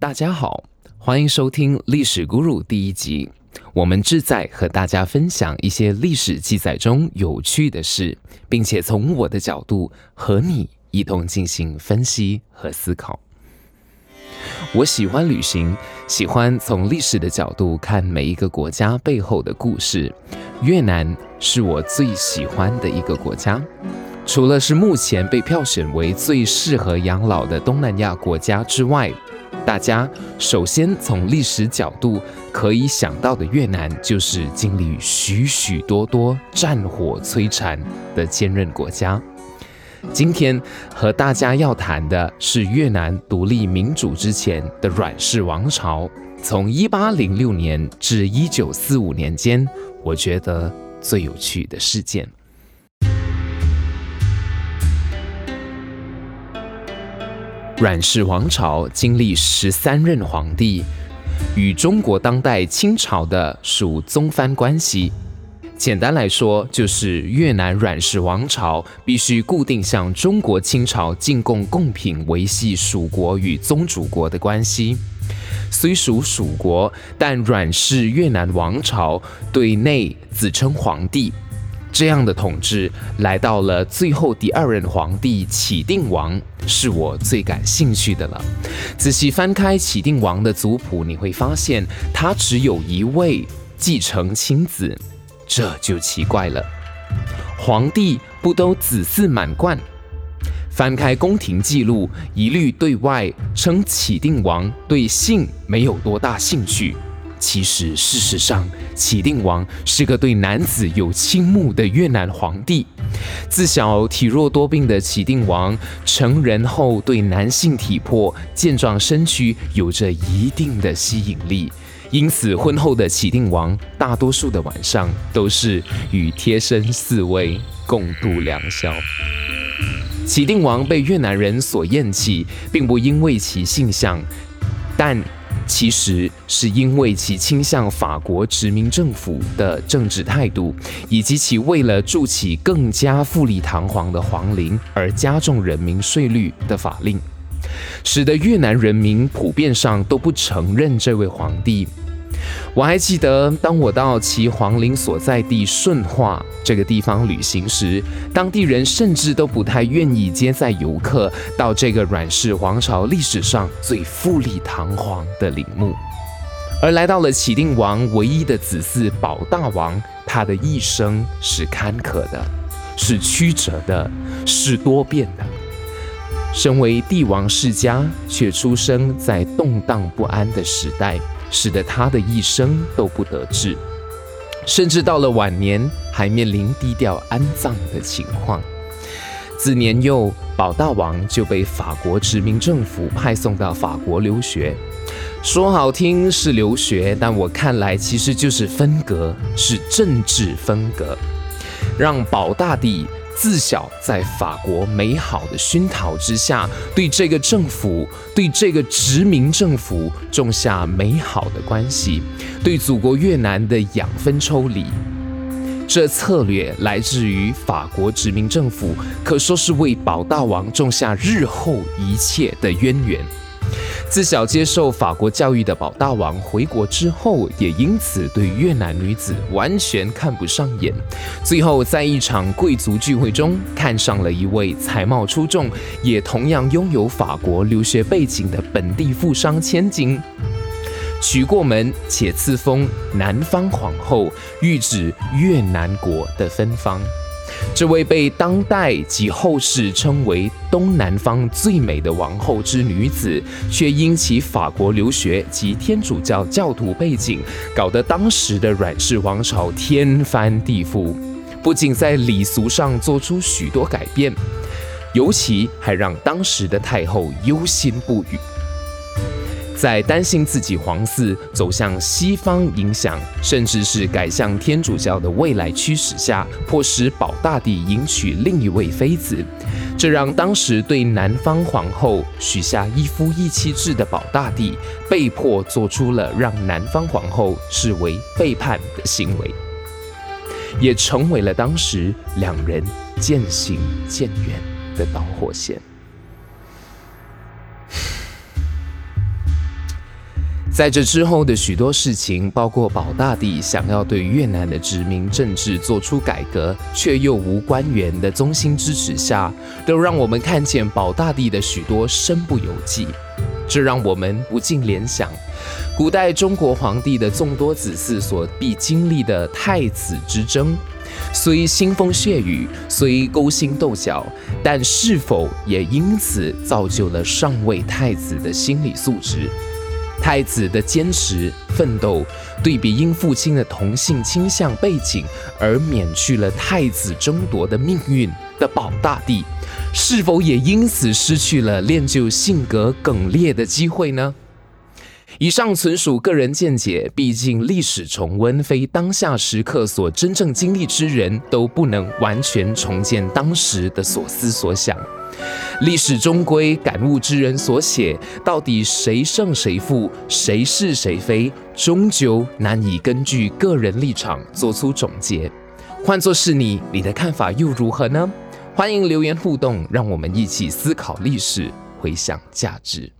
大家好，欢迎收听《历史古鲁》第一集。我们志在和大家分享一些历史记载中有趣的事，并且从我的角度和你一同进行分析和思考。我喜欢旅行，喜欢从历史的角度看每一个国家背后的故事。越南是我最喜欢的一个国家，除了是目前被票选为最适合养老的东南亚国家之外，大家首先从历史角度可以想到的越南，就是经历许许多多战火摧残的坚韧国家。今天和大家要谈的是越南独立民主之前的阮氏王朝，从一八零六年至一九四五年间，我觉得最有趣的事件。阮氏王朝经历十三任皇帝，与中国当代清朝的属宗藩关系。简单来说，就是越南阮氏王朝必须固定向中国清朝进贡贡品，维系属国与宗主国的关系。虽属属国，但阮氏越南王朝对内自称皇帝。这样的统治来到了最后第二任皇帝启定王，是我最感兴趣的了。仔细翻开启定王的族谱，你会发现他只有一位继承亲子。这就奇怪了，皇帝不都子嗣满贯？翻开宫廷记录，一律对外称启定王对姓没有多大兴趣。其实，事实上，启定王是个对男子有倾慕的越南皇帝。自小体弱多病的启定王，成人后对男性体魄健壮身躯有着一定的吸引力。因此，婚后的启定王大多数的晚上都是与贴身侍卫共度良宵。启定王被越南人所厌弃，并不因为其性向，但其实是因为其倾向法国殖民政府的政治态度，以及其为了筑起更加富丽堂皇的皇陵而加重人民税率的法令。使得越南人民普遍上都不承认这位皇帝。我还记得，当我到其皇陵所在地顺化这个地方旅行时，当地人甚至都不太愿意接载游客到这个阮氏王朝历史上最富丽堂皇的陵墓。而来到了启定王唯一的子嗣保大王，他的一生是坎坷的，是曲折的，是多变的。身为帝王世家，却出生在动荡不安的时代，使得他的一生都不得志，甚至到了晚年还面临低调安葬的情况。自年幼，宝大王就被法国殖民政府派送到法国留学，说好听是留学，但我看来其实就是分隔，是政治分隔，让宝大帝。自小在法国美好的熏陶之下，对这个政府、对这个殖民政府种下美好的关系，对祖国越南的养分抽离。这策略来自于法国殖民政府，可说是为保大王种下日后一切的渊源。自小接受法国教育的保大王回国之后，也因此对越南女子完全看不上眼。最后，在一场贵族聚会中，看上了一位才貌出众，也同样拥有法国留学背景的本地富商千金，娶过门，且赐封南方皇后，喻指越南国的芬芳。这位被当代及后世称为东南方最美的王后之女子，却因其法国留学及天主教教徒背景，搞得当时的阮氏王朝天翻地覆。不仅在礼俗上做出许多改变，尤其还让当时的太后忧心不语。在担心自己皇嗣走向西方影响，甚至是改向天主教的未来驱使下，迫使保大帝迎娶另一位妃子，这让当时对南方皇后许下一夫一妻制的保大帝，被迫做出了让南方皇后视为背叛的行为，也成为了当时两人渐行渐远的导火线。在这之后的许多事情，包括保大帝想要对越南的殖民政治做出改革，却又无官员的衷心支持下，都让我们看见保大帝的许多身不由己。这让我们不禁联想，古代中国皇帝的众多子嗣所必经历的太子之争，虽腥风血雨，虽勾心斗角，但是否也因此造就了上位太子的心理素质？太子的坚持奋斗，对比因父亲的同性倾向背景而免去了太子争夺的命运的宝大帝，是否也因此失去了练就性格耿烈的机会呢？以上纯属个人见解，毕竟历史重温非当下时刻所真正经历之人都不能完全重建当时的所思所想。历史终归感悟之人所写，到底谁胜谁负，谁是谁非，终究难以根据个人立场做出总结。换作是你，你的看法又如何呢？欢迎留言互动，让我们一起思考历史，回想价值。